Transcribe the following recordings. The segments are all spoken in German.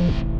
Thank you.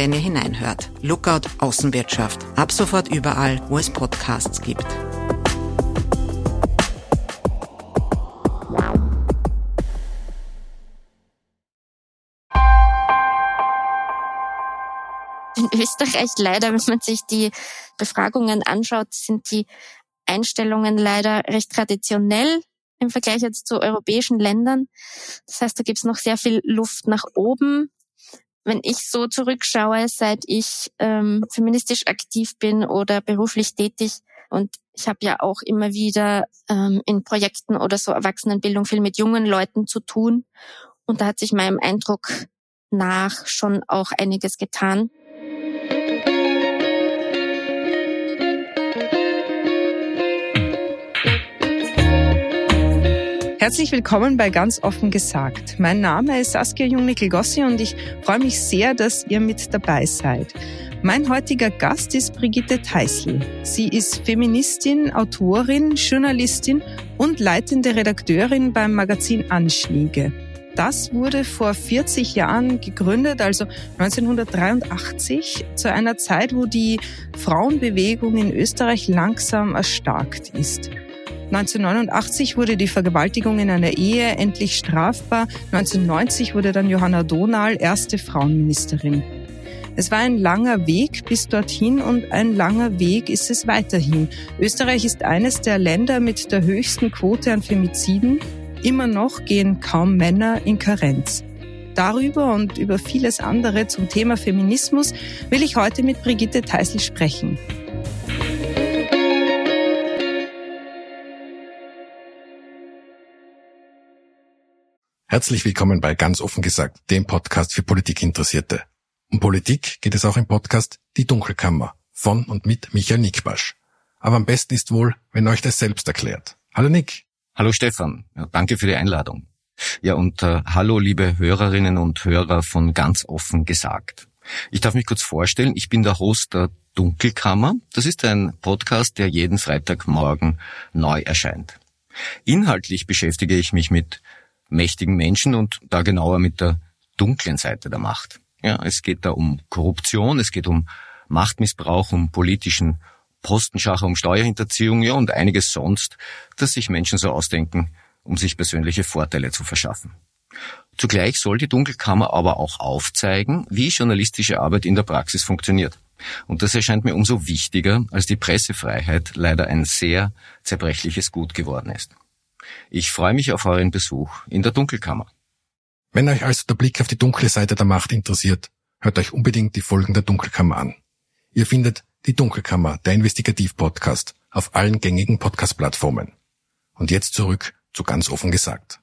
wenn ihr hineinhört. Lookout Außenwirtschaft. Ab sofort überall, wo es Podcasts gibt. In Österreich leider, wenn man sich die Befragungen anschaut, sind die Einstellungen leider recht traditionell im Vergleich jetzt zu europäischen Ländern. Das heißt, da gibt es noch sehr viel Luft nach oben wenn ich so zurückschaue, seit ich ähm, feministisch aktiv bin oder beruflich tätig, und ich habe ja auch immer wieder ähm, in Projekten oder so Erwachsenenbildung viel mit jungen Leuten zu tun. Und da hat sich meinem Eindruck nach schon auch einiges getan. Herzlich willkommen bei Ganz offen gesagt. Mein Name ist Saskia Jungnickel-Gossi und ich freue mich sehr, dass ihr mit dabei seid. Mein heutiger Gast ist Brigitte Teisel. Sie ist Feministin, Autorin, Journalistin und leitende Redakteurin beim Magazin Anschläge. Das wurde vor 40 Jahren gegründet, also 1983, zu einer Zeit, wo die Frauenbewegung in Österreich langsam erstarkt ist. 1989 wurde die Vergewaltigung in einer Ehe endlich strafbar. 1990 wurde dann Johanna Donal erste Frauenministerin. Es war ein langer Weg bis dorthin und ein langer Weg ist es weiterhin. Österreich ist eines der Länder mit der höchsten Quote an Femiziden. Immer noch gehen kaum Männer in Karenz. Darüber und über vieles andere zum Thema Feminismus will ich heute mit Brigitte Teisel sprechen. Herzlich willkommen bei Ganz offen gesagt, dem Podcast für Politikinteressierte. Um Politik geht es auch im Podcast Die Dunkelkammer von und mit Michael Nickbasch. Aber am besten ist wohl, wenn euch das selbst erklärt. Hallo Nick. Hallo Stefan. Ja, danke für die Einladung. Ja, und äh, hallo liebe Hörerinnen und Hörer von Ganz offen gesagt. Ich darf mich kurz vorstellen, ich bin der Host der Dunkelkammer. Das ist ein Podcast, der jeden Freitagmorgen neu erscheint. Inhaltlich beschäftige ich mich mit mächtigen Menschen und da genauer mit der dunklen Seite der Macht. Ja, es geht da um Korruption, es geht um Machtmissbrauch, um politischen Postenschacher, um Steuerhinterziehung, ja, und einiges sonst, das sich Menschen so ausdenken, um sich persönliche Vorteile zu verschaffen. Zugleich soll die Dunkelkammer aber auch aufzeigen, wie journalistische Arbeit in der Praxis funktioniert. Und das erscheint mir umso wichtiger, als die Pressefreiheit leider ein sehr zerbrechliches Gut geworden ist. Ich freue mich auf euren Besuch in der Dunkelkammer. Wenn euch also der Blick auf die dunkle Seite der Macht interessiert, hört euch unbedingt die Folgen der Dunkelkammer an. Ihr findet die Dunkelkammer, der Investigativ-Podcast, auf allen gängigen Podcast-Plattformen. Und jetzt zurück zu ganz offen gesagt.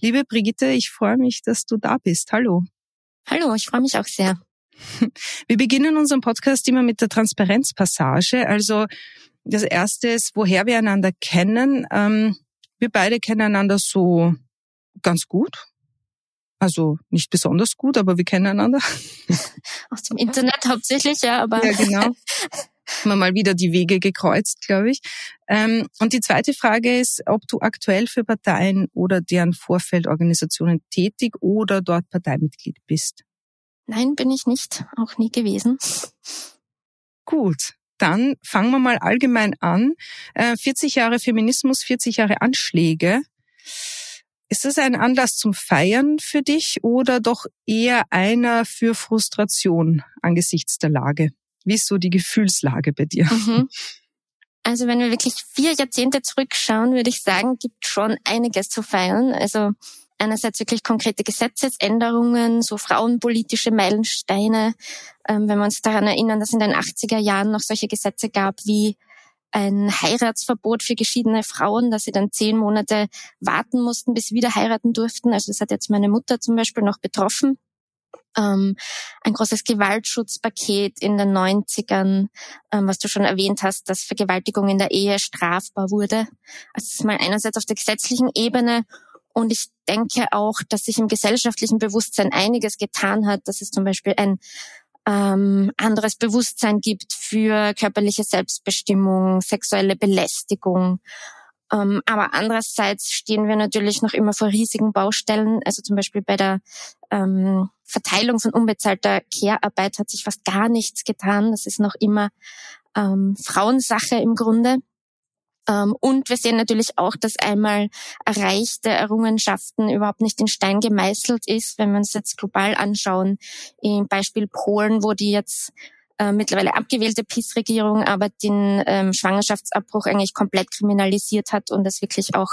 Liebe Brigitte, ich freue mich, dass du da bist. Hallo. Hallo, ich freue mich auch sehr. Wir beginnen unseren Podcast immer mit der Transparenzpassage. Also das erste ist, woher wir einander kennen. Ähm, wir beide kennen einander so ganz gut. Also nicht besonders gut, aber wir kennen einander. Aus dem Internet hauptsächlich, ja, aber. Ja, genau. Haben wir mal wieder die Wege gekreuzt, glaube ich. Ähm, und die zweite Frage ist, ob du aktuell für Parteien oder deren Vorfeldorganisationen tätig oder dort Parteimitglied bist. Nein, bin ich nicht, auch nie gewesen. Gut dann fangen wir mal allgemein an. 40 äh, Jahre Feminismus, 40 Jahre Anschläge. Ist das ein Anlass zum Feiern für dich oder doch eher einer für Frustration angesichts der Lage? Wie ist so die Gefühlslage bei dir? Mhm. Also wenn wir wirklich vier Jahrzehnte zurückschauen, würde ich sagen, gibt schon einiges zu feiern. Also einerseits wirklich konkrete Gesetzesänderungen, so frauenpolitische Meilensteine. Ähm, wenn wir uns daran erinnern, dass in den 80er Jahren noch solche Gesetze gab wie ein Heiratsverbot für geschiedene Frauen, dass sie dann zehn Monate warten mussten, bis sie wieder heiraten durften. Also das hat jetzt meine Mutter zum Beispiel noch betroffen. Ähm, ein großes Gewaltschutzpaket in den 90ern, ähm, was du schon erwähnt hast, dass Vergewaltigung in der Ehe strafbar wurde. Also das ist mal einerseits auf der gesetzlichen Ebene und ich denke auch, dass sich im gesellschaftlichen Bewusstsein einiges getan hat, dass es zum Beispiel ein ähm, anderes Bewusstsein gibt für körperliche Selbstbestimmung, sexuelle Belästigung. Ähm, aber andererseits stehen wir natürlich noch immer vor riesigen Baustellen. Also zum Beispiel bei der ähm, Verteilung von unbezahlter Care-Arbeit hat sich fast gar nichts getan. Das ist noch immer ähm, Frauensache im Grunde. Ähm, und wir sehen natürlich auch, dass einmal erreichte Errungenschaften überhaupt nicht in Stein gemeißelt ist, wenn wir uns jetzt global anschauen. Im Beispiel Polen, wo die jetzt äh, mittlerweile abgewählte PiS-Regierung aber den ähm, Schwangerschaftsabbruch eigentlich komplett kriminalisiert hat und es wirklich auch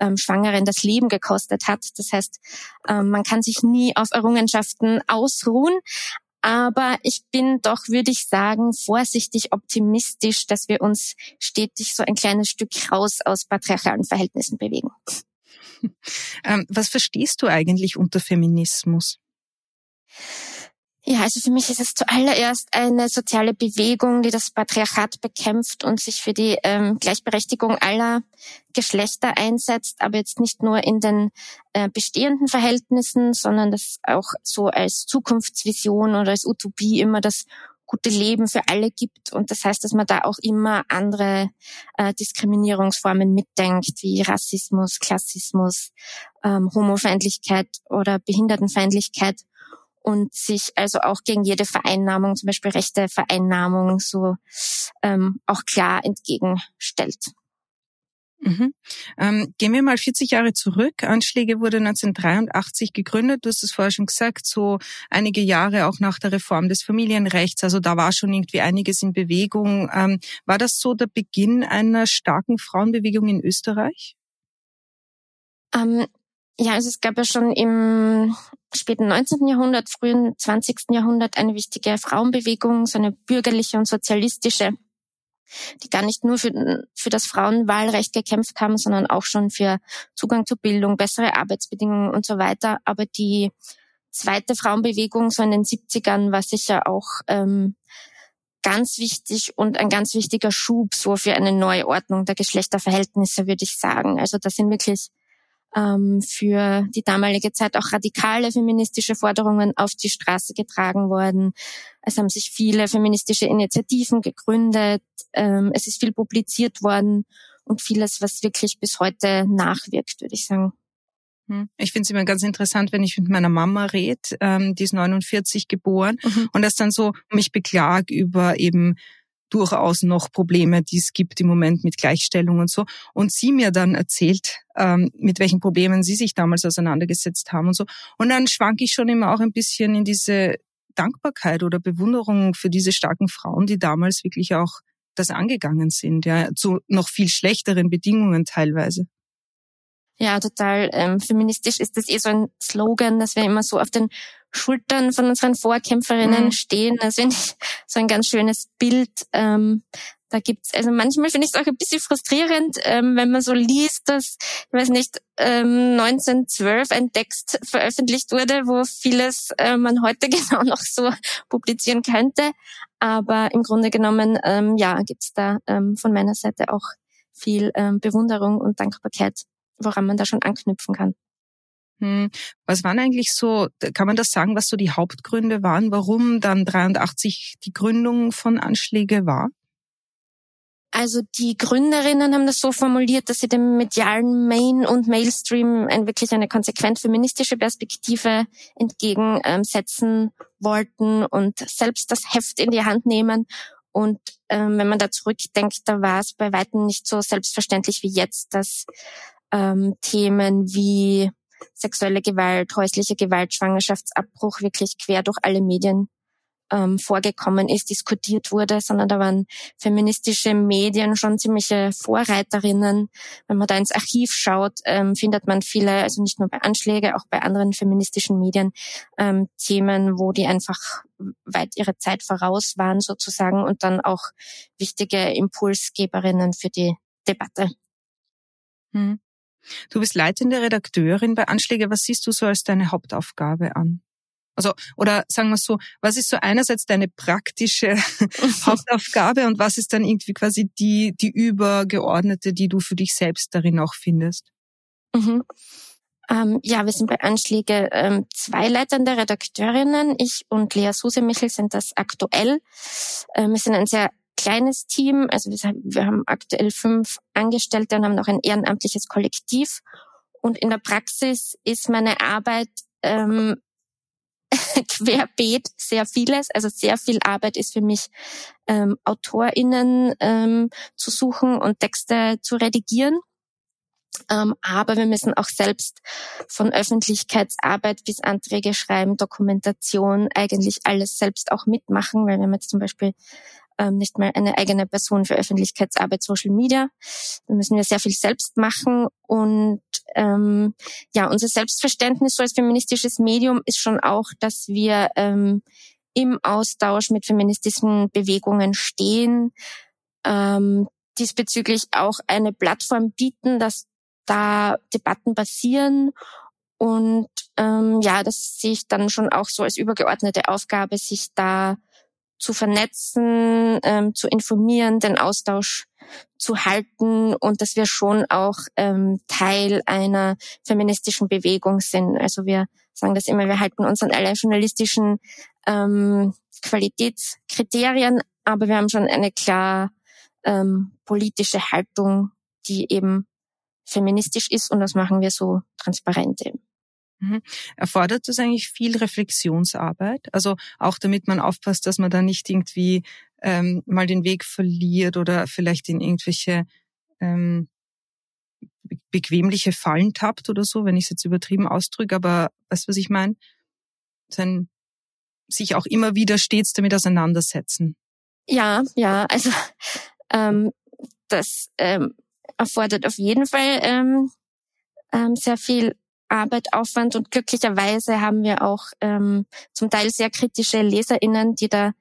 ähm, Schwangeren das Leben gekostet hat. Das heißt, man kann sich nie auf Errungenschaften ausruhen, aber ich bin doch, würde ich sagen, vorsichtig optimistisch, dass wir uns stetig so ein kleines Stück raus aus patriarchalen Verhältnissen bewegen. Ähm, was verstehst du eigentlich unter Feminismus? Ja, also für mich ist es zuallererst eine soziale Bewegung, die das Patriarchat bekämpft und sich für die ähm, Gleichberechtigung aller Geschlechter einsetzt, aber jetzt nicht nur in den äh, bestehenden Verhältnissen, sondern das auch so als Zukunftsvision oder als Utopie immer das gute Leben für alle gibt. Und das heißt, dass man da auch immer andere äh, Diskriminierungsformen mitdenkt, wie Rassismus, Klassismus, ähm, Homofeindlichkeit oder Behindertenfeindlichkeit und sich also auch gegen jede Vereinnahmung, zum Beispiel rechte Vereinnahmung, so ähm, auch klar entgegenstellt. Mhm. Ähm, gehen wir mal 40 Jahre zurück. Anschläge wurde 1983 gegründet. Du hast es vorher schon gesagt, so einige Jahre auch nach der Reform des Familienrechts. Also da war schon irgendwie einiges in Bewegung. Ähm, war das so der Beginn einer starken Frauenbewegung in Österreich? Ähm, ja, also es gab ja schon im späten 19. Jahrhundert, frühen 20. Jahrhundert eine wichtige Frauenbewegung, so eine bürgerliche und sozialistische, die gar nicht nur für, für das Frauenwahlrecht gekämpft haben, sondern auch schon für Zugang zur Bildung, bessere Arbeitsbedingungen und so weiter. Aber die zweite Frauenbewegung, so in den 70ern, war sicher auch ähm, ganz wichtig und ein ganz wichtiger Schub so für eine neue Ordnung der Geschlechterverhältnisse, würde ich sagen. Also das sind wirklich ähm, für die damalige Zeit auch radikale feministische Forderungen auf die Straße getragen worden. Es haben sich viele feministische Initiativen gegründet. Ähm, es ist viel publiziert worden und vieles, was wirklich bis heute nachwirkt, würde ich sagen. Hm. Ich finde es immer ganz interessant, wenn ich mit meiner Mama rede, ähm, die ist 49 geboren mhm. und das dann so mich beklag über eben durchaus noch Probleme, die es gibt im Moment mit Gleichstellung und so. Und sie mir dann erzählt, ähm, mit welchen Problemen sie sich damals auseinandergesetzt haben und so. Und dann schwank ich schon immer auch ein bisschen in diese Dankbarkeit oder Bewunderung für diese starken Frauen, die damals wirklich auch das angegangen sind, ja, zu noch viel schlechteren Bedingungen teilweise. Ja, total. Ähm, feministisch ist das eh so ein Slogan, dass wir immer so auf den Schultern von unseren Vorkämpferinnen mhm. stehen. Das finde ich so ein ganz schönes Bild. Ähm, da gibt's, also manchmal finde ich es auch ein bisschen frustrierend, ähm, wenn man so liest, dass, ich weiß nicht, ähm, 1912 ein Text veröffentlicht wurde, wo vieles äh, man heute genau noch so publizieren könnte. Aber im Grunde genommen, ähm, ja, gibt's da ähm, von meiner Seite auch viel ähm, Bewunderung und Dankbarkeit, woran man da schon anknüpfen kann. Hm. Was waren eigentlich so, kann man das sagen, was so die Hauptgründe waren, warum dann 83 die Gründung von Anschläge war? Also die Gründerinnen haben das so formuliert, dass sie dem medialen Main- und Mailstream ein, wirklich eine konsequent feministische Perspektive entgegensetzen wollten und selbst das Heft in die Hand nehmen. Und ähm, wenn man da zurückdenkt, da war es bei weitem nicht so selbstverständlich wie jetzt, dass ähm, Themen wie sexuelle Gewalt, häusliche Gewalt, Schwangerschaftsabbruch wirklich quer durch alle Medien ähm, vorgekommen ist, diskutiert wurde, sondern da waren feministische Medien schon ziemliche Vorreiterinnen. Wenn man da ins Archiv schaut, ähm, findet man viele, also nicht nur bei Anschläge, auch bei anderen feministischen Medien, ähm, Themen, wo die einfach weit ihre Zeit voraus waren sozusagen und dann auch wichtige Impulsgeberinnen für die Debatte. Hm. Du bist leitende Redakteurin bei Anschläge. Was siehst du so als deine Hauptaufgabe an? Also, oder sagen wir so, was ist so einerseits deine praktische Hauptaufgabe und was ist dann irgendwie quasi die, die übergeordnete, die du für dich selbst darin auch findest? Mhm. Ähm, ja, wir sind bei Anschläge ähm, zwei leitende Redakteurinnen. Ich und Lea Suse-Michel sind das aktuell. Ähm, wir sind ein sehr kleines Team. Also wir, haben aktuell fünf Angestellte und haben noch ein ehrenamtliches Kollektiv. Und in der Praxis ist meine Arbeit ähm, querbeet sehr vieles. Also sehr viel Arbeit ist für mich, ähm, AutorInnen ähm, zu suchen und Texte zu redigieren. Ähm, aber wir müssen auch selbst von Öffentlichkeitsarbeit bis Anträge schreiben, Dokumentation, eigentlich alles selbst auch mitmachen, weil wir haben jetzt zum Beispiel ähm, nicht mal eine eigene Person für Öffentlichkeitsarbeit, Social Media. Da müssen wir sehr viel selbst machen und ähm, ja, unser Selbstverständnis so als feministisches Medium ist schon auch, dass wir ähm, im Austausch mit feministischen Bewegungen stehen, ähm, diesbezüglich auch eine Plattform bieten, dass da Debatten passieren und ähm, ja, das sehe ich dann schon auch so als übergeordnete Aufgabe, sich da zu vernetzen, ähm, zu informieren, den Austausch zu halten und dass wir schon auch ähm, Teil einer feministischen Bewegung sind. Also wir sagen das immer, wir halten uns an alle journalistischen ähm, Qualitätskriterien, aber wir haben schon eine klar ähm, politische Haltung, die eben feministisch ist und das machen wir so transparent eben. Mhm. Erfordert das eigentlich viel Reflexionsarbeit? Also auch damit man aufpasst, dass man da nicht irgendwie ähm, mal den Weg verliert oder vielleicht in irgendwelche ähm, bequemliche Fallen tappt oder so, wenn ich es jetzt übertrieben ausdrücke, aber weißt du, was ich meine? Sein, sich auch immer wieder stets damit auseinandersetzen. Ja, ja, also ähm, das ähm, erfordert auf jeden Fall ähm, ähm, sehr viel Arbeit, Aufwand und glücklicherweise haben wir auch ähm, zum Teil sehr kritische LeserInnen, die da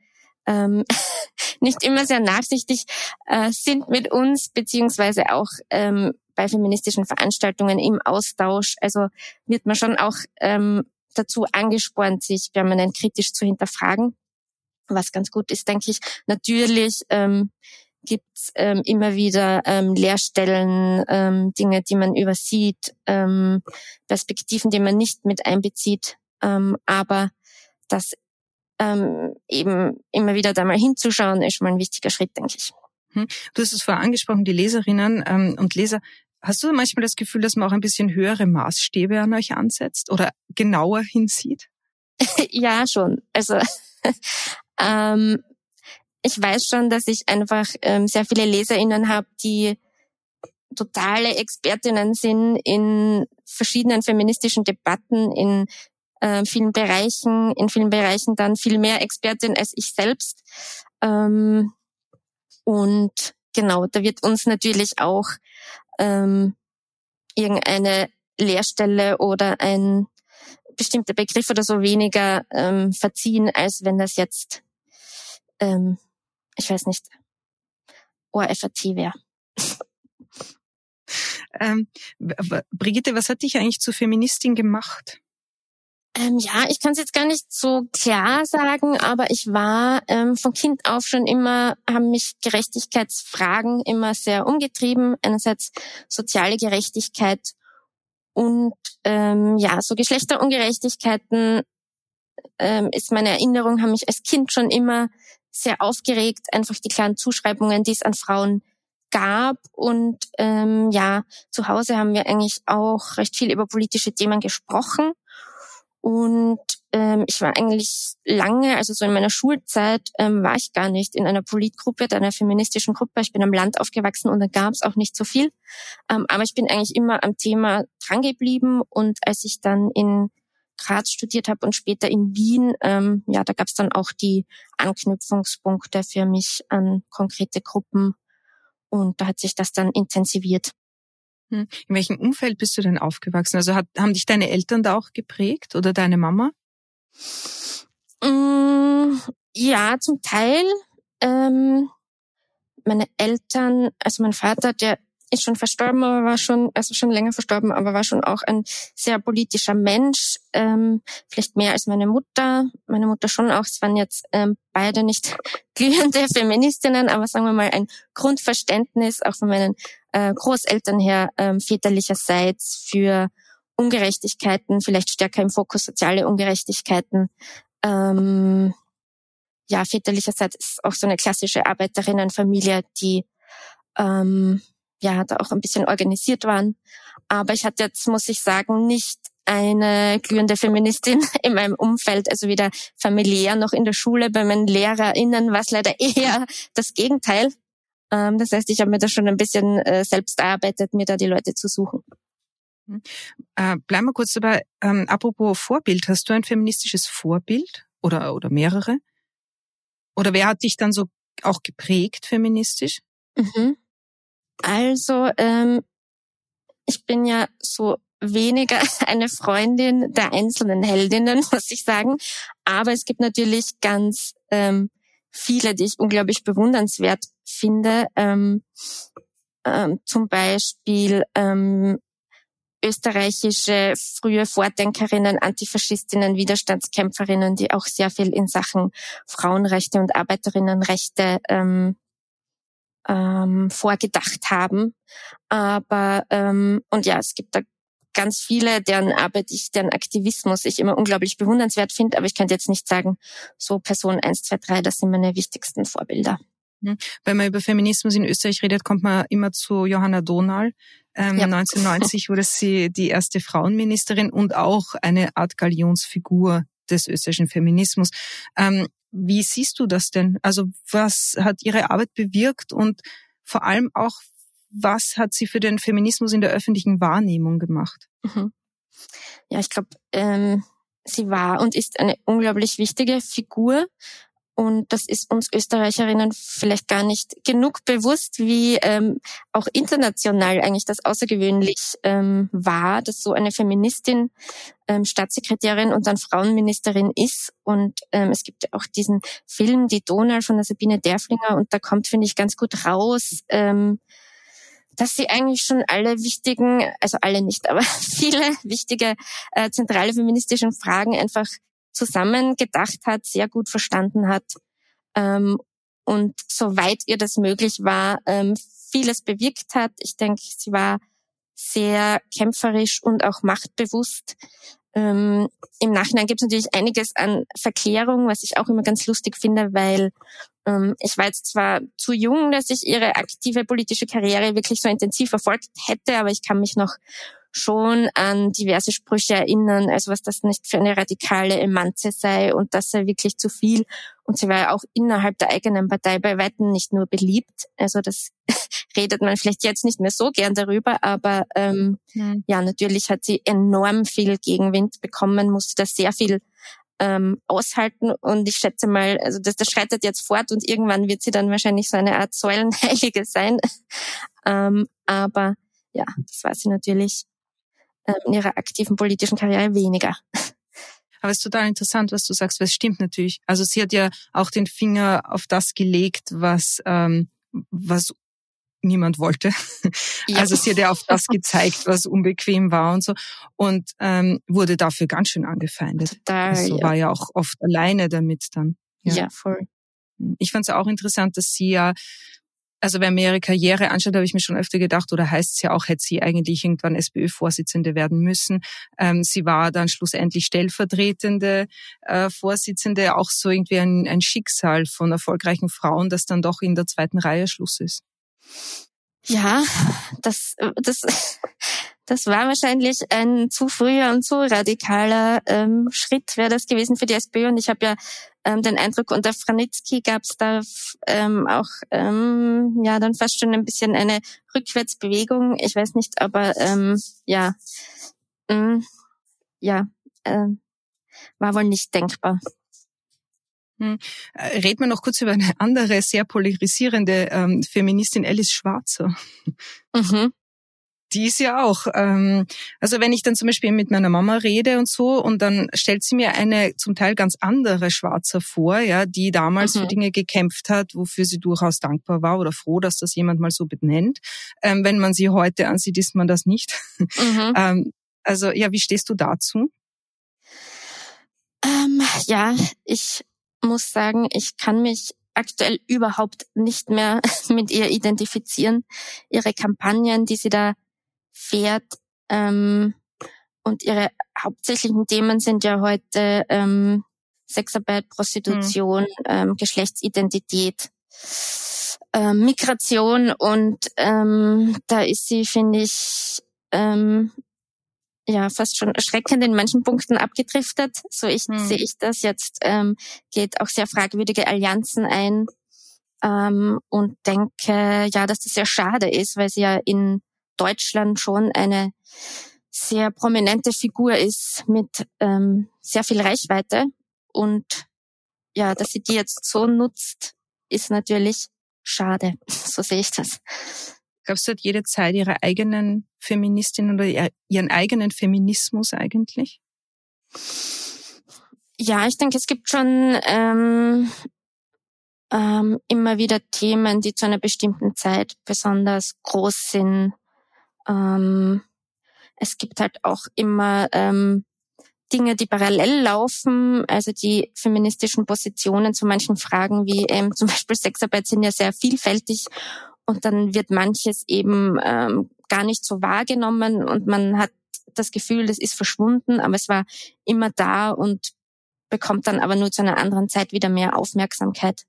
ähm, nicht immer sehr nachsichtig äh, sind mit uns, beziehungsweise auch ähm, bei feministischen Veranstaltungen im Austausch. Also wird man schon auch ähm, dazu angespornt, sich permanent kritisch zu hinterfragen, was ganz gut ist, denke ich. Natürlich ähm, gibt ähm, immer wieder ähm, Leerstellen, ähm, Dinge, die man übersieht, ähm, Perspektiven, die man nicht mit einbezieht. Ähm, aber das ähm, eben immer wieder da mal hinzuschauen, ist schon mal ein wichtiger Schritt, denke ich. Hm. Du hast es vorher angesprochen, die Leserinnen ähm, und Leser. Hast du manchmal das Gefühl, dass man auch ein bisschen höhere Maßstäbe an euch ansetzt oder genauer hinsieht? ja, schon. Also ähm, ich weiß schon, dass ich einfach ähm, sehr viele LeserInnen habe, die totale Expertinnen sind in verschiedenen feministischen Debatten, in äh, vielen Bereichen, in vielen Bereichen dann viel mehr Expertin als ich selbst. Ähm, und genau, da wird uns natürlich auch ähm, irgendeine Lehrstelle oder ein bestimmter Begriff oder so weniger ähm, verziehen, als wenn das jetzt ähm, ich weiß nicht, ORFAT wäre. Ähm, Brigitte, was hat dich eigentlich zur Feministin gemacht? Ähm, ja, ich kann es jetzt gar nicht so klar sagen, aber ich war ähm, von Kind auf schon immer, haben mich Gerechtigkeitsfragen immer sehr umgetrieben. Einerseits soziale Gerechtigkeit und ähm, ja, so Geschlechterungerechtigkeiten ähm, ist meine Erinnerung, haben mich als Kind schon immer sehr aufgeregt, einfach die kleinen Zuschreibungen, die es an Frauen gab. Und ähm, ja, zu Hause haben wir eigentlich auch recht viel über politische Themen gesprochen. Und ähm, ich war eigentlich lange, also so in meiner Schulzeit, ähm, war ich gar nicht in einer Politgruppe, einer feministischen Gruppe. Ich bin am Land aufgewachsen und da gab es auch nicht so viel. Ähm, aber ich bin eigentlich immer am Thema drangeblieben. Und als ich dann in Graz studiert habe und später in Wien, ähm, ja, da gab es dann auch die Anknüpfungspunkte für mich an konkrete Gruppen und da hat sich das dann intensiviert. Hm. In welchem Umfeld bist du denn aufgewachsen? Also hat, haben dich deine Eltern da auch geprägt oder deine Mama? Mm, ja, zum Teil. Ähm, meine Eltern, also mein Vater, der ist schon verstorben, aber war schon, also schon länger verstorben, aber war schon auch ein sehr politischer Mensch, ähm, vielleicht mehr als meine Mutter. Meine Mutter schon auch. Es waren jetzt ähm, beide nicht glühende Feministinnen, aber sagen wir mal ein Grundverständnis auch von meinen äh, Großeltern her ähm, väterlicherseits für Ungerechtigkeiten, vielleicht stärker im Fokus soziale Ungerechtigkeiten. Ähm, ja, väterlicherseits ist auch so eine klassische Arbeiterinnenfamilie, die ähm, ja da auch ein bisschen organisiert waren. Aber ich hatte jetzt, muss ich sagen, nicht eine glühende Feministin in meinem Umfeld, also weder familiär noch in der Schule. Bei meinen LehrerInnen war es leider eher das Gegenteil. Ähm, das heißt, ich habe mir da schon ein bisschen äh, selbst erarbeitet, mir da die Leute zu suchen. Mhm. Äh, bleiben wir kurz dabei. Ähm, apropos Vorbild, hast du ein feministisches Vorbild oder, oder mehrere? Oder wer hat dich dann so auch geprägt feministisch? Mhm. Also, ähm, ich bin ja so weniger eine Freundin der einzelnen Heldinnen, muss ich sagen. Aber es gibt natürlich ganz ähm, viele, die ich unglaublich bewundernswert finde. Ähm, ähm, zum Beispiel ähm, österreichische frühe Vordenkerinnen, Antifaschistinnen, Widerstandskämpferinnen, die auch sehr viel in Sachen Frauenrechte und Arbeiterinnenrechte ähm, ähm, vorgedacht haben. Aber ähm, und ja, es gibt da ganz viele, deren Arbeit ich, deren Aktivismus ich immer unglaublich bewundernswert finde, aber ich könnte jetzt nicht sagen, so Person 1, 2, 3, das sind meine wichtigsten Vorbilder. Mhm. Wenn man über Feminismus in Österreich redet, kommt man immer zu Johanna Donal. Ähm, ja. 1990 wurde sie die erste Frauenministerin und auch eine Art Galionsfigur des österreichischen Feminismus. Ähm, wie siehst du das denn? Also was hat ihre Arbeit bewirkt und vor allem auch, was hat sie für den Feminismus in der öffentlichen Wahrnehmung gemacht? Mhm. Ja, ich glaube, ähm, sie war und ist eine unglaublich wichtige Figur. Und das ist uns Österreicherinnen vielleicht gar nicht genug bewusst, wie ähm, auch international eigentlich das außergewöhnlich ähm, war, dass so eine Feministin ähm, Staatssekretärin und dann Frauenministerin ist. Und ähm, es gibt auch diesen Film Die Donau von der Sabine Derflinger und da kommt, finde ich, ganz gut raus, ähm, dass sie eigentlich schon alle wichtigen, also alle nicht, aber viele wichtige äh, zentrale feministischen Fragen einfach zusammen gedacht hat, sehr gut verstanden hat ähm, und soweit ihr das möglich war, ähm, vieles bewirkt hat. Ich denke, sie war sehr kämpferisch und auch machtbewusst. Ähm, Im Nachhinein gibt es natürlich einiges an Verklärung, was ich auch immer ganz lustig finde, weil ähm, ich war jetzt zwar zu jung, dass ich ihre aktive politische Karriere wirklich so intensiv verfolgt hätte, aber ich kann mich noch schon an diverse Sprüche erinnern, also was das nicht für eine radikale Emanze sei und das sei wirklich zu viel. Und sie war ja auch innerhalb der eigenen Partei bei Weitem nicht nur beliebt. Also das redet man vielleicht jetzt nicht mehr so gern darüber, aber ähm, ja, natürlich hat sie enorm viel Gegenwind bekommen, musste da sehr viel ähm, aushalten und ich schätze mal, also das, das schreitet jetzt fort und irgendwann wird sie dann wahrscheinlich so eine Art Säulenheilige sein. ähm, aber ja, das war sie natürlich in ihrer aktiven politischen Karriere weniger. Aber es ist total interessant, was du sagst, weil es stimmt natürlich. Also sie hat ja auch den Finger auf das gelegt, was, ähm, was niemand wollte. Ja. Also sie hat ja auf das gezeigt, was unbequem war und so und ähm, wurde dafür ganz schön angefeindet. Total, also ja. war ja auch oft alleine damit dann. Ja, ja voll. Ich fand es auch interessant, dass sie ja also wenn mir ihre Karriere anschaut, habe ich mir schon öfter gedacht, oder heißt es ja auch, hätte sie eigentlich irgendwann SPÖ-Vorsitzende werden müssen. Ähm, sie war dann schlussendlich stellvertretende äh, Vorsitzende, auch so irgendwie ein, ein Schicksal von erfolgreichen Frauen, dass dann doch in der zweiten Reihe Schluss ist. Ja, das, das, das war wahrscheinlich ein zu früher und zu radikaler ähm, Schritt wäre das gewesen für die SPÖ. Und ich habe ja ähm, den Eindruck, unter Franitzky gab es da ähm, auch ähm, ja dann fast schon ein bisschen eine Rückwärtsbewegung. Ich weiß nicht, aber ähm, ja, ähm, ja, äh, war wohl nicht denkbar. Hm. Äh, reden wir noch kurz über eine andere sehr polarisierende ähm, Feministin, Alice Schwarzer. Mhm. Die ist ja auch, ähm, also wenn ich dann zum Beispiel mit meiner Mama rede und so und dann stellt sie mir eine zum Teil ganz andere Schwarzer vor, ja, die damals mhm. für Dinge gekämpft hat, wofür sie durchaus dankbar war oder froh, dass das jemand mal so benennt. Ähm, wenn man sie heute ansieht, ist man das nicht. Mhm. ähm, also ja, wie stehst du dazu? Ähm, ja, ich muss sagen, ich kann mich aktuell überhaupt nicht mehr mit ihr identifizieren. Ihre Kampagnen, die sie da fährt, ähm, und ihre hauptsächlichen Themen sind ja heute ähm, Sexarbeit, Prostitution, mhm. ähm, Geschlechtsidentität, ähm, Migration und ähm, da ist sie, finde ich, ähm, ja fast schon erschreckend in manchen Punkten abgedriftet. So ich, hm. sehe ich das jetzt, ähm, geht auch sehr fragwürdige Allianzen ein ähm, und denke, ja, dass das sehr schade ist, weil sie ja in Deutschland schon eine sehr prominente Figur ist mit ähm, sehr viel Reichweite und ja, dass sie die jetzt so nutzt, ist natürlich schade. So sehe ich das. Glaubst du, hat jede Zeit ihre eigenen Feministin oder ihren eigenen Feminismus eigentlich? Ja, ich denke, es gibt schon ähm, ähm, immer wieder Themen, die zu einer bestimmten Zeit besonders groß sind. Ähm, es gibt halt auch immer ähm, Dinge, die parallel laufen. Also die feministischen Positionen zu manchen Fragen wie ähm, zum Beispiel Sexarbeit sind ja sehr vielfältig und dann wird manches eben ähm, gar nicht so wahrgenommen und man hat das Gefühl, das ist verschwunden, aber es war immer da und bekommt dann aber nur zu einer anderen Zeit wieder mehr Aufmerksamkeit,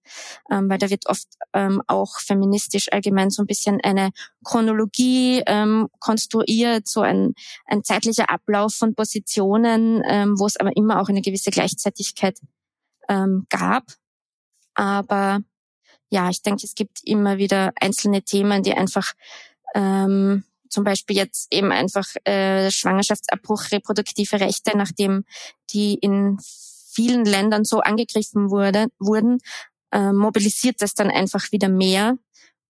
ähm, weil da wird oft ähm, auch feministisch allgemein so ein bisschen eine Chronologie ähm, konstruiert, so ein, ein zeitlicher Ablauf von Positionen, ähm, wo es aber immer auch eine gewisse Gleichzeitigkeit ähm, gab. Aber ja, ich denke, es gibt immer wieder einzelne Themen, die einfach ähm, zum Beispiel jetzt eben einfach äh, Schwangerschaftsabbruch, reproduktive Rechte, nachdem die in vielen Ländern so angegriffen wurde, wurden, äh, mobilisiert das dann einfach wieder mehr.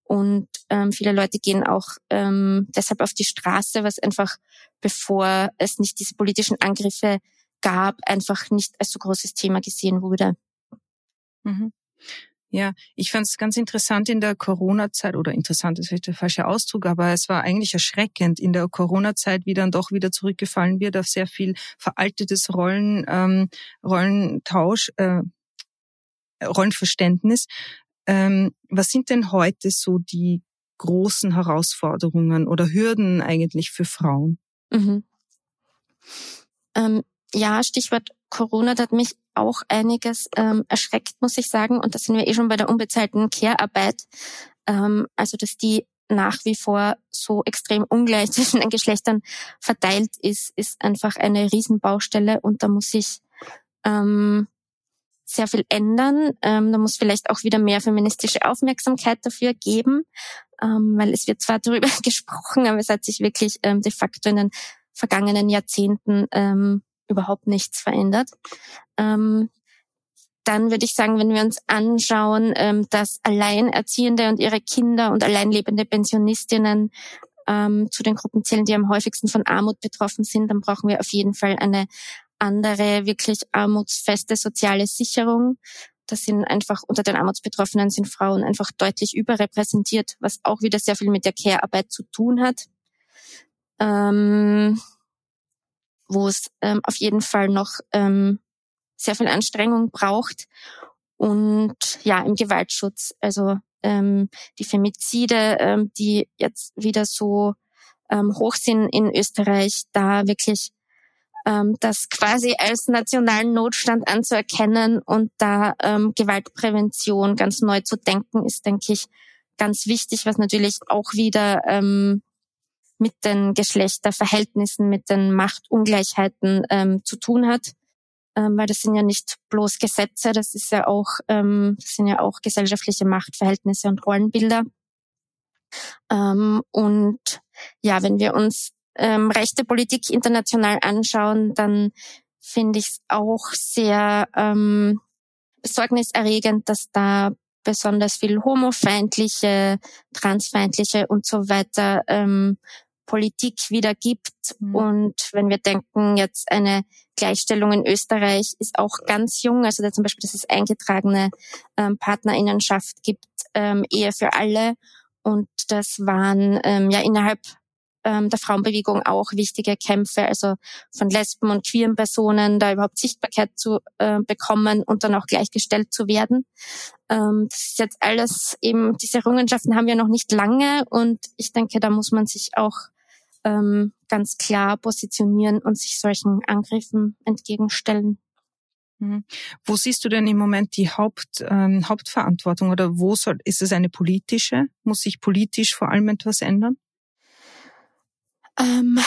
Und ähm, viele Leute gehen auch ähm, deshalb auf die Straße, was einfach, bevor es nicht diese politischen Angriffe gab, einfach nicht als so großes Thema gesehen wurde. Mhm. Ja, ich fand es ganz interessant in der Corona-Zeit, oder interessant ist vielleicht der falsche Ausdruck, aber es war eigentlich erschreckend in der Corona-Zeit, wie dann doch wieder zurückgefallen wird auf sehr viel veraltetes Rollen, ähm, Rollentausch, äh, Rollenverständnis. Ähm, was sind denn heute so die großen Herausforderungen oder Hürden eigentlich für Frauen? Mhm. Ähm, ja, Stichwort Corona, hat mich auch einiges ähm, erschreckt, muss ich sagen. Und da sind wir eh schon bei der unbezahlten Care-Arbeit. Ähm, also, dass die nach wie vor so extrem ungleich zwischen den Geschlechtern verteilt ist, ist einfach eine Riesenbaustelle und da muss sich ähm, sehr viel ändern. Ähm, da muss vielleicht auch wieder mehr feministische Aufmerksamkeit dafür geben, ähm, weil es wird zwar darüber gesprochen, aber es hat sich wirklich ähm, de facto in den vergangenen Jahrzehnten ähm, überhaupt nichts verändert. Ähm, dann würde ich sagen, wenn wir uns anschauen, ähm, dass Alleinerziehende und ihre Kinder und alleinlebende Pensionistinnen ähm, zu den Gruppen zählen, die am häufigsten von Armut betroffen sind, dann brauchen wir auf jeden Fall eine andere, wirklich armutsfeste soziale Sicherung. Das sind einfach unter den Armutsbetroffenen sind Frauen einfach deutlich überrepräsentiert, was auch wieder sehr viel mit der Care-Arbeit zu tun hat. Ähm, wo es ähm, auf jeden Fall noch ähm, sehr viel Anstrengung braucht. Und ja, im Gewaltschutz, also ähm, die Femizide, ähm, die jetzt wieder so ähm, hoch sind in Österreich, da wirklich ähm, das quasi als nationalen Notstand anzuerkennen und da ähm, Gewaltprävention ganz neu zu denken, ist, denke ich, ganz wichtig, was natürlich auch wieder ähm, mit den Geschlechterverhältnissen, mit den Machtungleichheiten ähm, zu tun hat. Ähm, weil das sind ja nicht bloß Gesetze, das ist ja auch, ähm, das sind ja auch gesellschaftliche Machtverhältnisse und Rollenbilder. Ähm, und ja, wenn wir uns ähm, rechte Politik international anschauen, dann finde ich es auch sehr ähm, besorgniserregend, dass da besonders viel homofeindliche, transfeindliche und so weiter ähm, Politik wieder gibt. Mhm. Und wenn wir denken, jetzt eine Gleichstellung in Österreich ist auch ganz jung, also da zum Beispiel, dass es eingetragene ähm, Partnerinnenschaft gibt, ähm, Ehe für alle. Und das waren ähm, ja innerhalb ähm, der Frauenbewegung auch wichtige Kämpfe, also von Lesben und queeren Personen, da überhaupt Sichtbarkeit zu äh, bekommen und dann auch gleichgestellt zu werden. Ähm, das ist jetzt alles eben, diese Errungenschaften haben wir noch nicht lange und ich denke, da muss man sich auch ähm, ganz klar positionieren und sich solchen Angriffen entgegenstellen. Mhm. Wo siehst du denn im Moment die Haupt, ähm, Hauptverantwortung oder wo soll, ist es eine politische? Muss sich politisch vor allem etwas ändern? Ähm,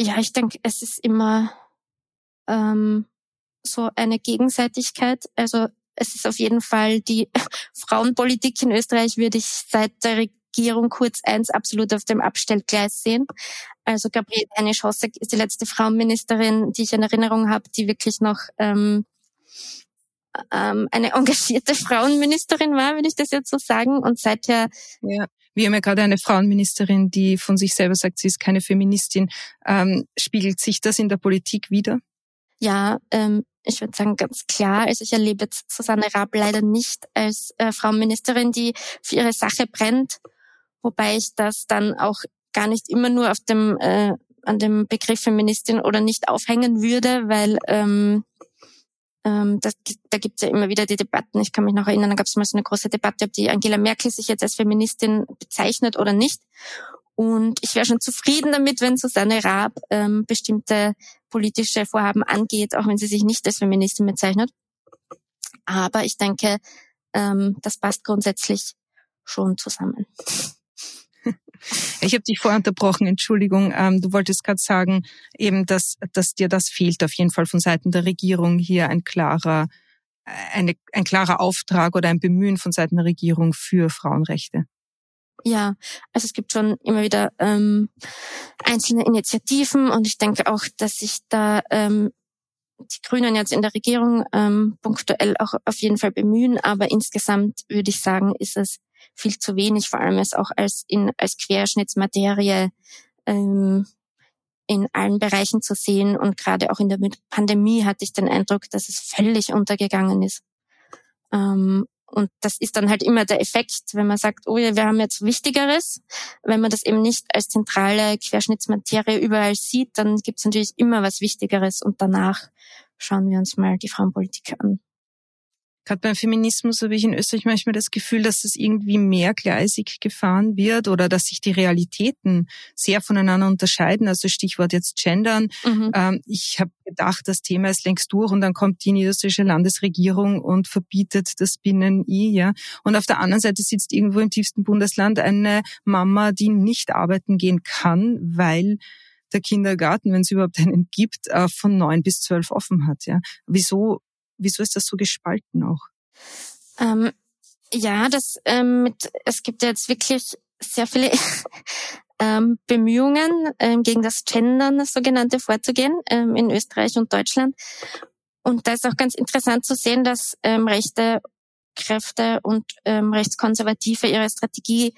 ja, ich denke, es ist immer ähm, so eine Gegenseitigkeit. Also es ist auf jeden Fall die Frauenpolitik in Österreich würde ich seit der Regierung Kurz eins absolut auf dem Abstellgleis sehen. Also Gabriele Heine-Schossek ist die letzte Frauenministerin, die ich in Erinnerung habe, die wirklich noch ähm, ähm, eine engagierte Frauenministerin war, würde ich das jetzt so sagen. Und seither ja. Wir haben ja gerade eine Frauenministerin, die von sich selber sagt, sie ist keine Feministin. Ähm, spiegelt sich das in der Politik wieder? Ja, ähm, ich würde sagen ganz klar. Also ich erlebe jetzt Susanne Raab leider nicht als äh, Frauenministerin, die für ihre Sache brennt, wobei ich das dann auch gar nicht immer nur auf dem äh, an dem Begriff Feministin oder nicht aufhängen würde, weil ähm, ähm, das, da gibt es ja immer wieder die Debatten. Ich kann mich noch erinnern, da gab es mal so eine große Debatte, ob die Angela Merkel sich jetzt als Feministin bezeichnet oder nicht. Und ich wäre schon zufrieden damit, wenn Susanne Raab ähm, bestimmte politische Vorhaben angeht, auch wenn sie sich nicht als Feministin bezeichnet. Aber ich denke, ähm, das passt grundsätzlich schon zusammen. Ich habe dich vorher unterbrochen, Entschuldigung. Ähm, du wolltest gerade sagen, eben, dass, dass dir das fehlt, auf jeden Fall von Seiten der Regierung hier ein klarer, eine, ein klarer Auftrag oder ein Bemühen von Seiten der Regierung für Frauenrechte. Ja, also es gibt schon immer wieder ähm, einzelne Initiativen und ich denke auch, dass sich da ähm, die Grünen jetzt in der Regierung ähm, punktuell auch auf jeden Fall bemühen, aber insgesamt würde ich sagen, ist es viel zu wenig, vor allem es auch als, in, als Querschnittsmaterie ähm, in allen Bereichen zu sehen. Und gerade auch in der Pandemie hatte ich den Eindruck, dass es völlig untergegangen ist. Ähm, und das ist dann halt immer der Effekt, wenn man sagt, oh ja, wir haben jetzt Wichtigeres. Wenn man das eben nicht als zentrale Querschnittsmaterie überall sieht, dann gibt es natürlich immer was Wichtigeres und danach schauen wir uns mal die Frauenpolitik an. Gerade beim Feminismus habe ich in Österreich manchmal das Gefühl, dass es irgendwie mehrgleisig gefahren wird oder dass sich die Realitäten sehr voneinander unterscheiden. Also Stichwort jetzt Gendern. Mhm. Ähm, ich habe gedacht, das Thema ist längst durch und dann kommt die niederösterreichische Landesregierung und verbietet das Binnen-I. Ja. Und auf der anderen Seite sitzt irgendwo im tiefsten Bundesland eine Mama, die nicht arbeiten gehen kann, weil der Kindergarten, wenn es überhaupt einen gibt, äh, von neun bis zwölf offen hat. Ja. Wieso wieso ist das so gespalten auch? Ähm, ja, das ähm, mit, es gibt ja jetzt wirklich sehr viele ähm, Bemühungen, ähm, gegen das Gendern, das sogenannte, vorzugehen ähm, in Österreich und Deutschland. Und da ist auch ganz interessant zu sehen, dass ähm, rechte Kräfte und ähm, Rechtskonservative ihre Strategie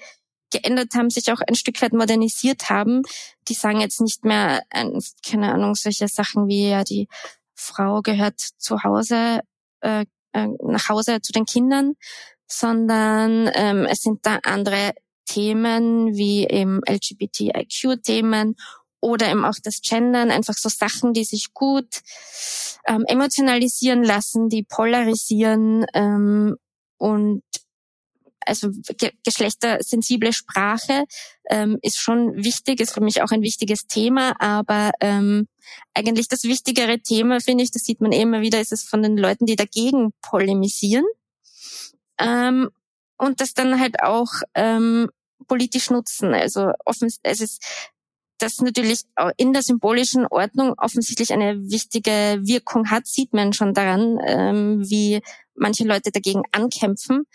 geändert haben, sich auch ein Stück weit modernisiert haben. Die sagen jetzt nicht mehr, äh, keine Ahnung, solche Sachen wie ja die Frau gehört zu Hause, äh, äh, nach Hause zu den Kindern, sondern ähm, es sind da andere Themen wie eben LGBTIQ-Themen oder eben auch das Gendern, einfach so Sachen, die sich gut ähm, emotionalisieren lassen, die polarisieren ähm, und also ge geschlechtersensible Sprache ähm, ist schon wichtig, ist für mich auch ein wichtiges Thema, aber ähm, eigentlich das wichtigere Thema, finde ich, das sieht man immer wieder, ist es von den Leuten, die dagegen polemisieren ähm, und das dann halt auch ähm, politisch nutzen. Also offen, es ist das natürlich in der symbolischen Ordnung offensichtlich eine wichtige Wirkung hat, sieht man schon daran, ähm, wie manche Leute dagegen ankämpfen.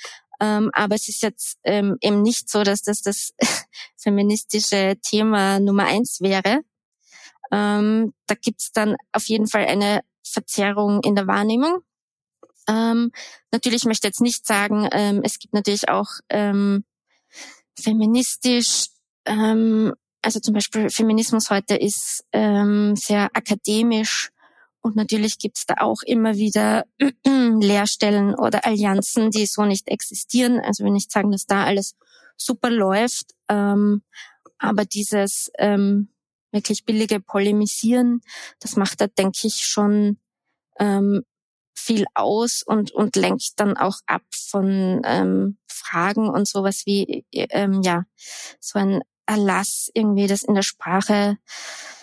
Ähm, aber es ist jetzt ähm, eben nicht so, dass das das feministische Thema Nummer eins wäre. Ähm, da gibt's dann auf jeden Fall eine Verzerrung in der Wahrnehmung. Ähm, natürlich möchte ich jetzt nicht sagen, ähm, es gibt natürlich auch ähm, feministisch ähm, also zum Beispiel Feminismus heute ist ähm, sehr akademisch und natürlich gibt's da auch immer wieder Lehrstellen oder Allianzen, die so nicht existieren. Also will nicht sagen, dass da alles super läuft, ähm, aber dieses ähm, wirklich billige Polemisieren, das macht da, denke ich, schon ähm, viel aus und, und lenkt dann auch ab von ähm, Fragen und sowas wie, ähm, ja, so ein Erlass irgendwie, das in der Sprache äh,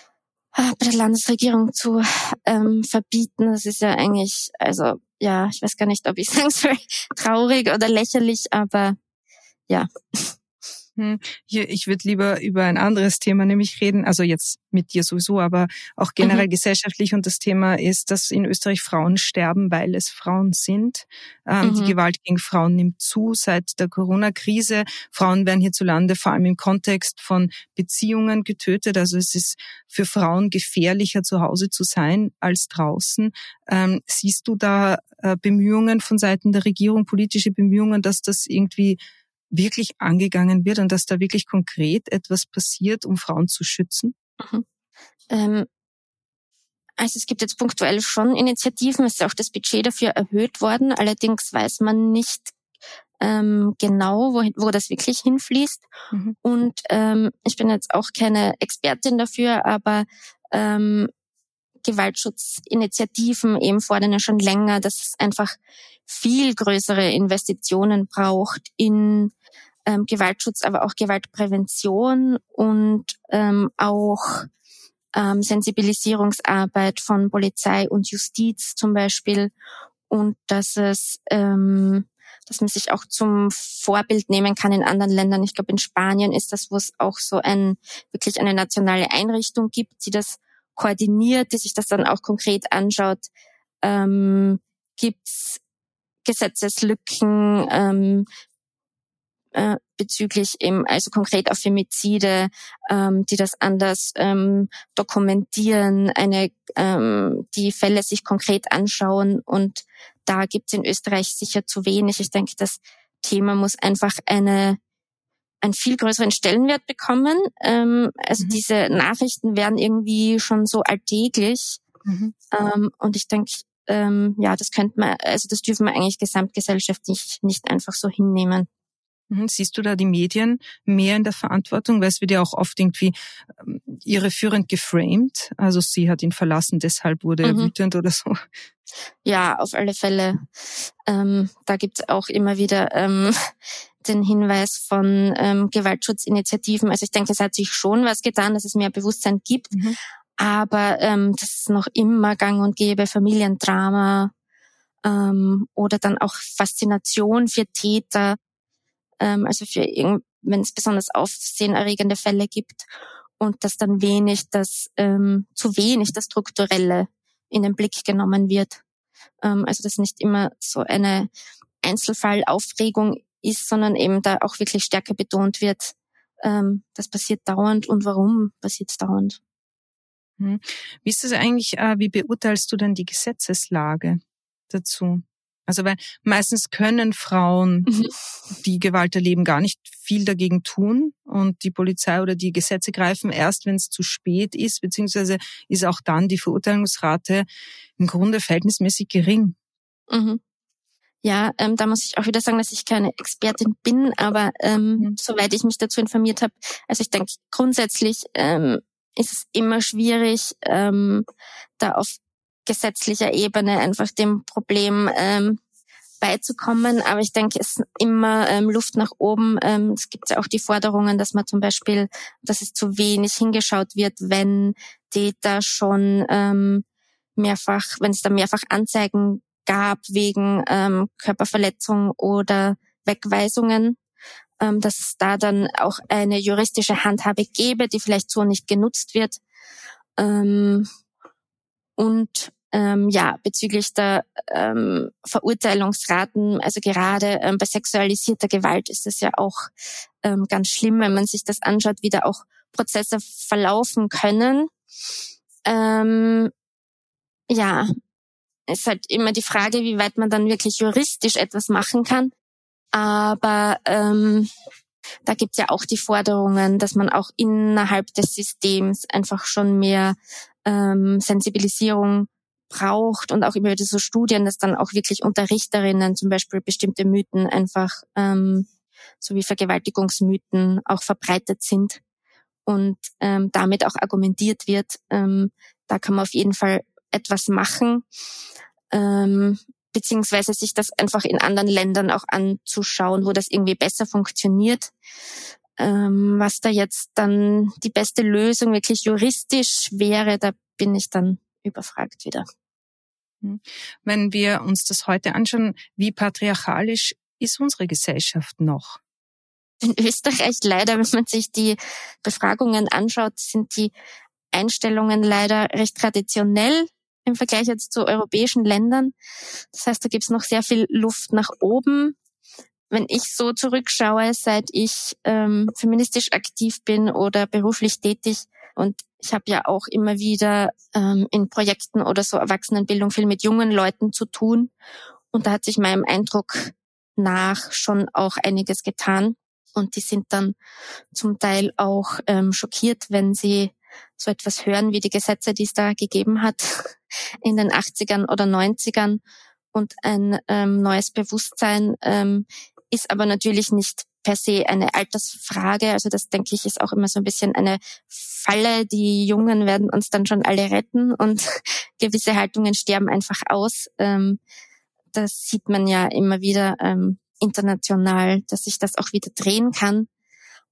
bei der Landesregierung zu ähm, verbieten. Das ist ja eigentlich, also ja, ich weiß gar nicht, ob ich sagen soll, traurig oder lächerlich, aber ja. Hm, hier, ich würde lieber über ein anderes Thema nämlich reden, also jetzt mit dir sowieso, aber auch generell mhm. gesellschaftlich. Und das Thema ist, dass in Österreich Frauen sterben, weil es Frauen sind. Ähm, mhm. Die Gewalt gegen Frauen nimmt zu seit der Corona-Krise. Frauen werden hierzulande vor allem im Kontext von Beziehungen getötet. Also es ist für Frauen gefährlicher, zu Hause zu sein als draußen. Ähm, siehst du da äh, Bemühungen von Seiten der Regierung, politische Bemühungen, dass das irgendwie wirklich angegangen wird und dass da wirklich konkret etwas passiert, um Frauen zu schützen? Mhm. Ähm, also es gibt jetzt punktuell schon Initiativen, es ist auch das Budget dafür erhöht worden, allerdings weiß man nicht ähm, genau, wo, wo das wirklich hinfließt. Mhm. Und ähm, ich bin jetzt auch keine Expertin dafür, aber ähm, Gewaltschutzinitiativen eben fordern ja schon länger, dass es einfach viel größere Investitionen braucht in ähm, Gewaltschutz, aber auch Gewaltprävention und ähm, auch ähm, Sensibilisierungsarbeit von Polizei und Justiz zum Beispiel und dass es ähm, dass man sich auch zum Vorbild nehmen kann in anderen Ländern. Ich glaube, in Spanien ist das, wo es auch so ein wirklich eine nationale Einrichtung gibt, die das koordiniert, die sich das dann auch konkret anschaut. Ähm, Gibt Gesetzeslücken ähm, äh, bezüglich eben, also konkret auf Femizide, ähm, die das anders ähm, dokumentieren, eine, ähm, die Fälle sich konkret anschauen und da gibt es in Österreich sicher zu wenig. Ich denke, das Thema muss einfach eine einen viel größeren Stellenwert bekommen. Ähm, also mhm. diese Nachrichten werden irgendwie schon so alltäglich. Mhm. Ähm, und ich denke, ähm, ja, das könnte man, also das dürfen wir eigentlich gesamtgesellschaftlich nicht einfach so hinnehmen. Mhm. Siehst du da die Medien mehr in der Verantwortung? Weil es wird ja auch oft irgendwie ähm, irreführend geframed. Also sie hat ihn verlassen, deshalb wurde er mhm. wütend oder so. Ja, auf alle Fälle. Ähm, da gibt's auch immer wieder ähm, den Hinweis von ähm, Gewaltschutzinitiativen. Also ich denke, es hat sich schon was getan, dass es mehr Bewusstsein gibt. Mhm. Aber ähm, das ist noch immer gang und gäbe, Familiendrama ähm, oder dann auch Faszination für Täter, ähm, also für wenn es besonders aufsehenerregende Fälle gibt und dass dann wenig das, ähm, zu wenig das Strukturelle in den Blick genommen wird. Ähm, also dass nicht immer so eine Einzelfallaufregung ist, sondern eben da auch wirklich stärker betont wird, ähm, das passiert dauernd und warum passiert es dauernd. Hm. Wie ist das eigentlich, äh, wie beurteilst du denn die Gesetzeslage dazu? Also weil meistens können Frauen, mhm. die Gewalt erleben, gar nicht viel dagegen tun und die Polizei oder die Gesetze greifen erst, wenn es zu spät ist, beziehungsweise ist auch dann die Verurteilungsrate im Grunde verhältnismäßig gering. Mhm. Ja, ähm, da muss ich auch wieder sagen, dass ich keine Expertin bin, aber ähm, mhm. soweit ich mich dazu informiert habe, also ich denke grundsätzlich ähm, ist es immer schwierig, ähm, da auf gesetzlicher Ebene einfach dem Problem ähm, beizukommen. Aber ich denke, es ist immer ähm, Luft nach oben. Ähm, es gibt ja auch die Forderungen, dass man zum Beispiel, dass es zu wenig hingeschaut wird, wenn Täter schon ähm, mehrfach, wenn es da mehrfach Anzeigen gab wegen ähm, Körperverletzung oder Wegweisungen, ähm, dass es da dann auch eine juristische Handhabe gäbe, die vielleicht so nicht genutzt wird. Ähm, und ähm, ja, bezüglich der ähm, Verurteilungsraten, also gerade ähm, bei sexualisierter Gewalt ist es ja auch ähm, ganz schlimm, wenn man sich das anschaut, wie da auch Prozesse verlaufen können. Ähm, ja, ist halt immer die Frage, wie weit man dann wirklich juristisch etwas machen kann. Aber ähm, da gibt's ja auch die Forderungen, dass man auch innerhalb des Systems einfach schon mehr ähm, Sensibilisierung braucht und auch immer wieder so Studien, dass dann auch wirklich Unterrichterinnen zum Beispiel bestimmte Mythen einfach ähm, so wie Vergewaltigungsmythen auch verbreitet sind und ähm, damit auch argumentiert wird. Ähm, da kann man auf jeden Fall etwas machen, ähm, beziehungsweise sich das einfach in anderen Ländern auch anzuschauen, wo das irgendwie besser funktioniert. Ähm, was da jetzt dann die beste Lösung wirklich juristisch wäre, da bin ich dann überfragt wieder. Hm. Wenn wir uns das heute anschauen, wie patriarchalisch ist unsere Gesellschaft noch? In Österreich leider, wenn man sich die Befragungen anschaut, sind die Einstellungen leider recht traditionell im Vergleich jetzt zu europäischen Ländern. Das heißt, da gibt es noch sehr viel Luft nach oben. Wenn ich so zurückschaue, seit ich ähm, feministisch aktiv bin oder beruflich tätig und ich habe ja auch immer wieder ähm, in Projekten oder so Erwachsenenbildung viel mit jungen Leuten zu tun. Und da hat sich meinem Eindruck nach schon auch einiges getan. Und die sind dann zum Teil auch ähm, schockiert, wenn sie so etwas hören wie die Gesetze, die es da gegeben hat in den 80ern oder 90ern. Und ein ähm, neues Bewusstsein ähm, ist aber natürlich nicht per se eine Altersfrage. Also das denke ich ist auch immer so ein bisschen eine Falle. Die Jungen werden uns dann schon alle retten und gewisse Haltungen sterben einfach aus. Ähm, das sieht man ja immer wieder ähm, international, dass sich das auch wieder drehen kann.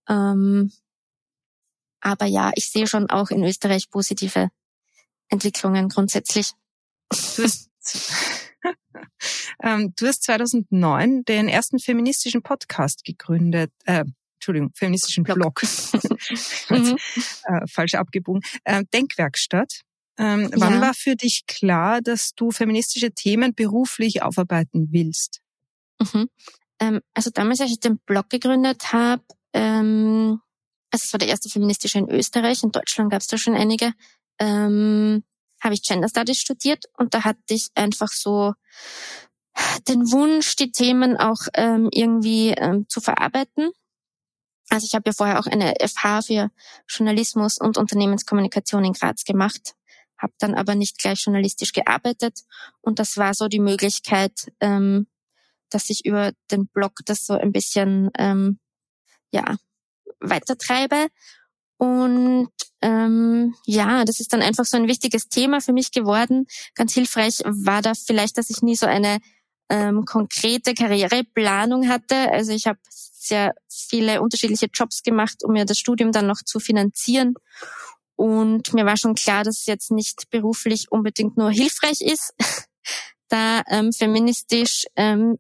Ähm, aber ja, ich sehe schon auch in Österreich positive Entwicklungen grundsätzlich. Ähm, du hast 2009 den ersten feministischen Podcast gegründet. Äh, Entschuldigung, feministischen Blog. mhm. äh, falsch abgebogen. Äh, Denkwerkstatt. Ähm, ja. Wann war für dich klar, dass du feministische Themen beruflich aufarbeiten willst? Mhm. Ähm, also damals, als ich den Blog gegründet habe, ähm, also es war der erste feministische in Österreich, in Deutschland gab es da schon einige, ähm, habe ich Gender Studies studiert und da hatte ich einfach so den Wunsch, die Themen auch ähm, irgendwie ähm, zu verarbeiten. Also ich habe ja vorher auch eine FH für Journalismus und Unternehmenskommunikation in Graz gemacht, habe dann aber nicht gleich journalistisch gearbeitet und das war so die Möglichkeit, ähm, dass ich über den Blog das so ein bisschen ähm, ja weitertreibe. Und ähm, ja, das ist dann einfach so ein wichtiges Thema für mich geworden. Ganz hilfreich war da vielleicht, dass ich nie so eine ähm, konkrete Karriereplanung hatte. Also ich habe sehr viele unterschiedliche Jobs gemacht, um mir das Studium dann noch zu finanzieren. Und mir war schon klar, dass es jetzt nicht beruflich unbedingt nur hilfreich ist, da ähm, feministisch ähm,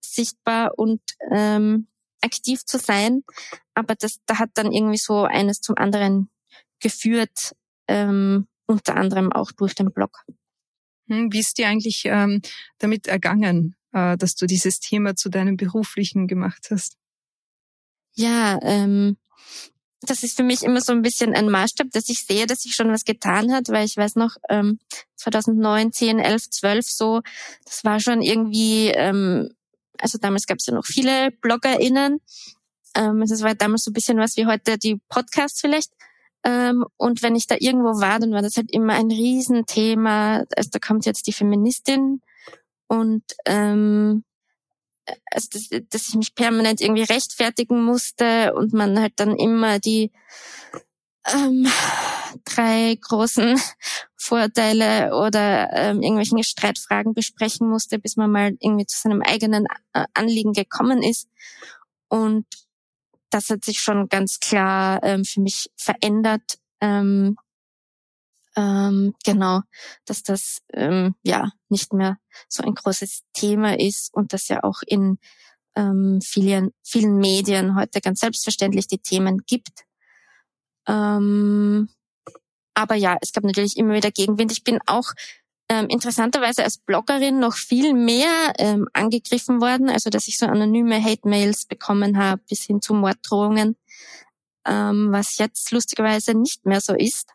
sichtbar und ähm, aktiv zu sein. Aber das, da hat dann irgendwie so eines zum anderen geführt, ähm, unter anderem auch durch den Blog. Hm, wie ist dir eigentlich ähm, damit ergangen, äh, dass du dieses Thema zu deinem beruflichen gemacht hast? Ja, ähm, das ist für mich immer so ein bisschen ein Maßstab, dass ich sehe, dass sich schon was getan hat, weil ich weiß noch, ähm, 2009, 10, 11, 12 so, das war schon irgendwie, ähm, also damals gab es ja noch viele BloggerInnen. Ähm, das war damals so ein bisschen was wie heute die Podcasts vielleicht. Ähm, und wenn ich da irgendwo war, dann war das halt immer ein Riesenthema. Also da kommt jetzt die Feministin und ähm, also dass, dass ich mich permanent irgendwie rechtfertigen musste und man halt dann immer die ähm, drei großen Vorteile oder ähm, irgendwelchen Streitfragen besprechen musste, bis man mal irgendwie zu seinem eigenen äh, Anliegen gekommen ist. Und das hat sich schon ganz klar ähm, für mich verändert. Ähm, ähm, genau, dass das ähm, ja nicht mehr so ein großes Thema ist und dass ja auch in ähm, vielen, vielen Medien heute ganz selbstverständlich die Themen gibt. Ähm, aber ja, es gab natürlich immer wieder Gegenwind. Ich bin auch ähm, interessanterweise als Bloggerin noch viel mehr ähm, angegriffen worden, also dass ich so anonyme Hate-Mails bekommen habe bis hin zu Morddrohungen, ähm, was jetzt lustigerweise nicht mehr so ist.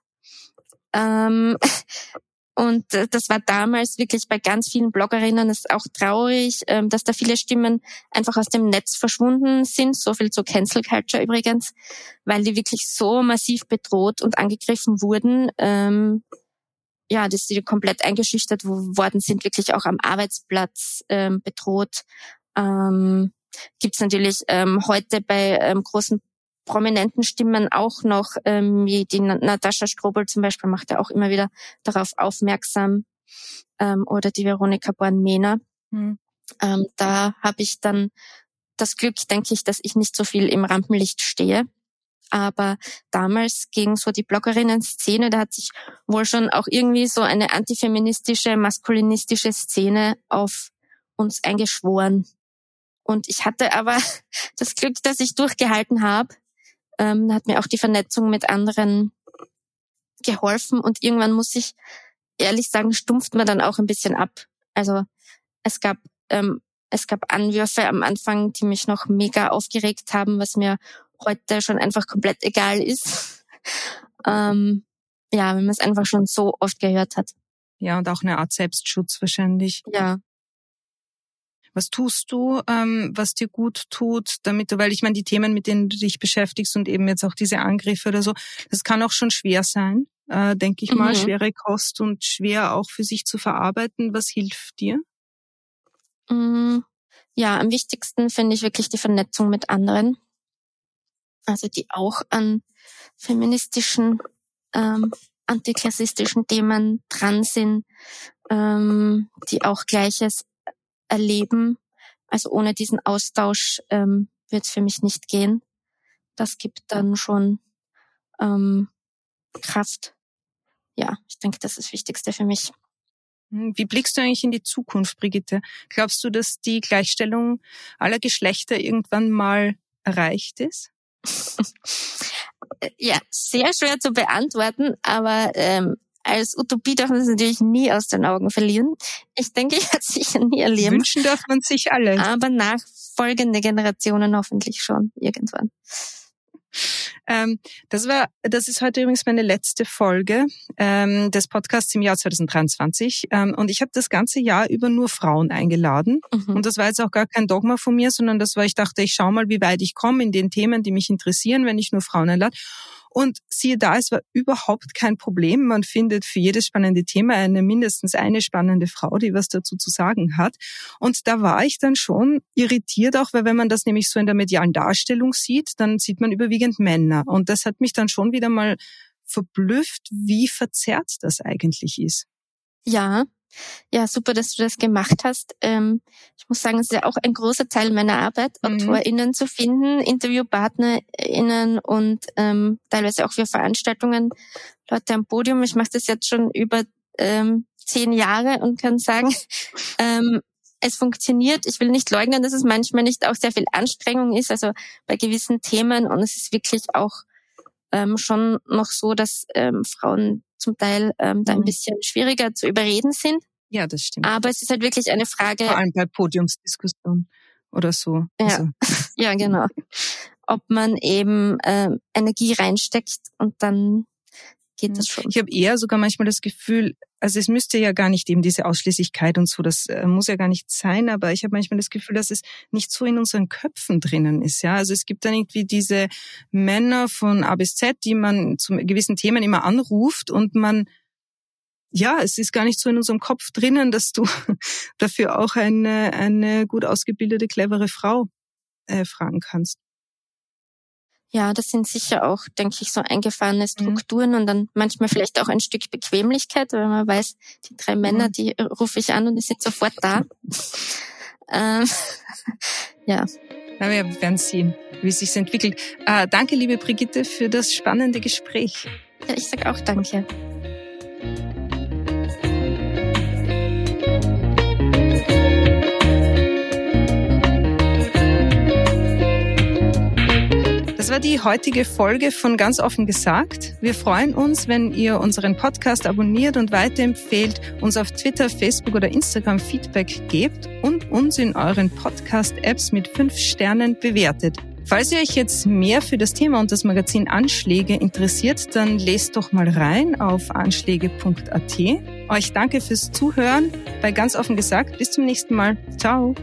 Ähm, Und äh, das war damals wirklich bei ganz vielen Bloggerinnen ist auch traurig, ähm, dass da viele Stimmen einfach aus dem Netz verschwunden sind. So viel zu Cancel Culture übrigens, weil die wirklich so massiv bedroht und angegriffen wurden. Ähm, ja, dass sie komplett eingeschüchtert worden sind, wirklich auch am Arbeitsplatz ähm, bedroht. Gibt es natürlich heute bei großen prominenten Stimmen auch noch, ähm, wie die Natascha Strobel zum Beispiel macht ja auch immer wieder darauf aufmerksam ähm, oder die Veronika Born-Mehner. Mhm. Ähm, da habe ich dann das Glück, denke ich, dass ich nicht so viel im Rampenlicht stehe. Aber damals gegen so die Bloggerinnen-Szene, da hat sich wohl schon auch irgendwie so eine antifeministische, maskulinistische Szene auf uns eingeschworen. Und ich hatte aber das Glück, dass ich durchgehalten habe ähm, hat mir auch die Vernetzung mit anderen geholfen und irgendwann muss ich ehrlich sagen, stumpft man dann auch ein bisschen ab. Also es gab ähm, es gab Anwürfe am Anfang, die mich noch mega aufgeregt haben, was mir heute schon einfach komplett egal ist. ähm, ja, wenn man es einfach schon so oft gehört hat. Ja, und auch eine Art Selbstschutz wahrscheinlich. Ja, was tust du, ähm, was dir gut tut, damit du, weil ich meine, die Themen, mit denen du dich beschäftigst und eben jetzt auch diese Angriffe oder so, das kann auch schon schwer sein, äh, denke ich mhm. mal, schwere Kost und schwer auch für sich zu verarbeiten. Was hilft dir? Mm, ja, am wichtigsten finde ich wirklich die Vernetzung mit anderen. Also die auch an feministischen, ähm, antiklassistischen Themen dran sind, ähm, die auch Gleiches erleben. Also ohne diesen Austausch ähm, wird es für mich nicht gehen. Das gibt dann schon ähm, Kraft. Ja, ich denke, das ist das Wichtigste für mich. Hm, wie blickst du eigentlich in die Zukunft, Brigitte? Glaubst du, dass die Gleichstellung aller Geschlechter irgendwann mal erreicht ist? ja, sehr schwer zu beantworten, aber ähm, als Utopie darf man es natürlich nie aus den Augen verlieren. Ich denke, ich werde es sicher nie erleben. Wünschen darf man sich alle. Aber nachfolgende Generationen hoffentlich schon irgendwann. Ähm, das war, das ist heute übrigens meine letzte Folge ähm, des Podcasts im Jahr 2023. Ähm, und ich habe das ganze Jahr über nur Frauen eingeladen. Mhm. Und das war jetzt auch gar kein Dogma von mir, sondern das war, ich dachte, ich schau mal, wie weit ich komme in den Themen, die mich interessieren, wenn ich nur Frauen einlade. Und siehe da, es war überhaupt kein Problem. Man findet für jedes spannende Thema eine mindestens eine spannende Frau, die was dazu zu sagen hat. Und da war ich dann schon irritiert, auch weil wenn man das nämlich so in der medialen Darstellung sieht, dann sieht man überwiegend Männer. Und das hat mich dann schon wieder mal verblüfft, wie verzerrt das eigentlich ist. Ja, ja, super, dass du das gemacht hast. Ähm, ich muss sagen, es ist ja auch ein großer Teil meiner Arbeit, mhm. AutorInnen zu finden, InterviewpartnerInnen und ähm, teilweise auch für Veranstaltungen Leute am Podium. Ich mache das jetzt schon über ähm, zehn Jahre und kann sagen, ähm, es funktioniert. Ich will nicht leugnen, dass es manchmal nicht auch sehr viel Anstrengung ist, also bei gewissen Themen. Und es ist wirklich auch ähm, schon noch so, dass ähm, Frauen zum Teil ähm, da ein mhm. bisschen schwieriger zu überreden sind. Ja, das stimmt. Aber es ist halt wirklich eine Frage. Vor allem bei Podiumsdiskussionen oder so. Ja, also. ja genau. Ob man eben ähm, Energie reinsteckt und dann geht das schon. Ich habe eher sogar manchmal das Gefühl, also es müsste ja gar nicht eben diese Ausschließlichkeit und so, das äh, muss ja gar nicht sein, aber ich habe manchmal das Gefühl, dass es nicht so in unseren Köpfen drinnen ist. Ja, also es gibt dann irgendwie diese Männer von A bis Z, die man zu gewissen Themen immer anruft und man ja, es ist gar nicht so in unserem Kopf drinnen, dass du dafür auch eine, eine gut ausgebildete, clevere Frau äh, fragen kannst. Ja, das sind sicher auch, denke ich, so eingefahrene mhm. Strukturen mhm. und dann manchmal vielleicht auch ein Stück Bequemlichkeit, weil man weiß, die drei Männer, mhm. die rufe ich an und die sind sofort da. ähm, ja. Na, wir werden sehen, wie es sich entwickelt. Äh, danke, liebe Brigitte, für das spannende Gespräch. Ja, ich sage auch danke. Das war die heutige Folge von Ganz offen gesagt. Wir freuen uns, wenn ihr unseren Podcast abonniert und weiterempfehlt, uns auf Twitter, Facebook oder Instagram Feedback gebt und uns in euren Podcast-Apps mit fünf Sternen bewertet. Falls ihr euch jetzt mehr für das Thema und das Magazin Anschläge interessiert, dann lest doch mal rein auf anschläge.at. Euch danke fürs Zuhören. Bei ganz offen gesagt, bis zum nächsten Mal. Ciao.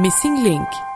Missing Link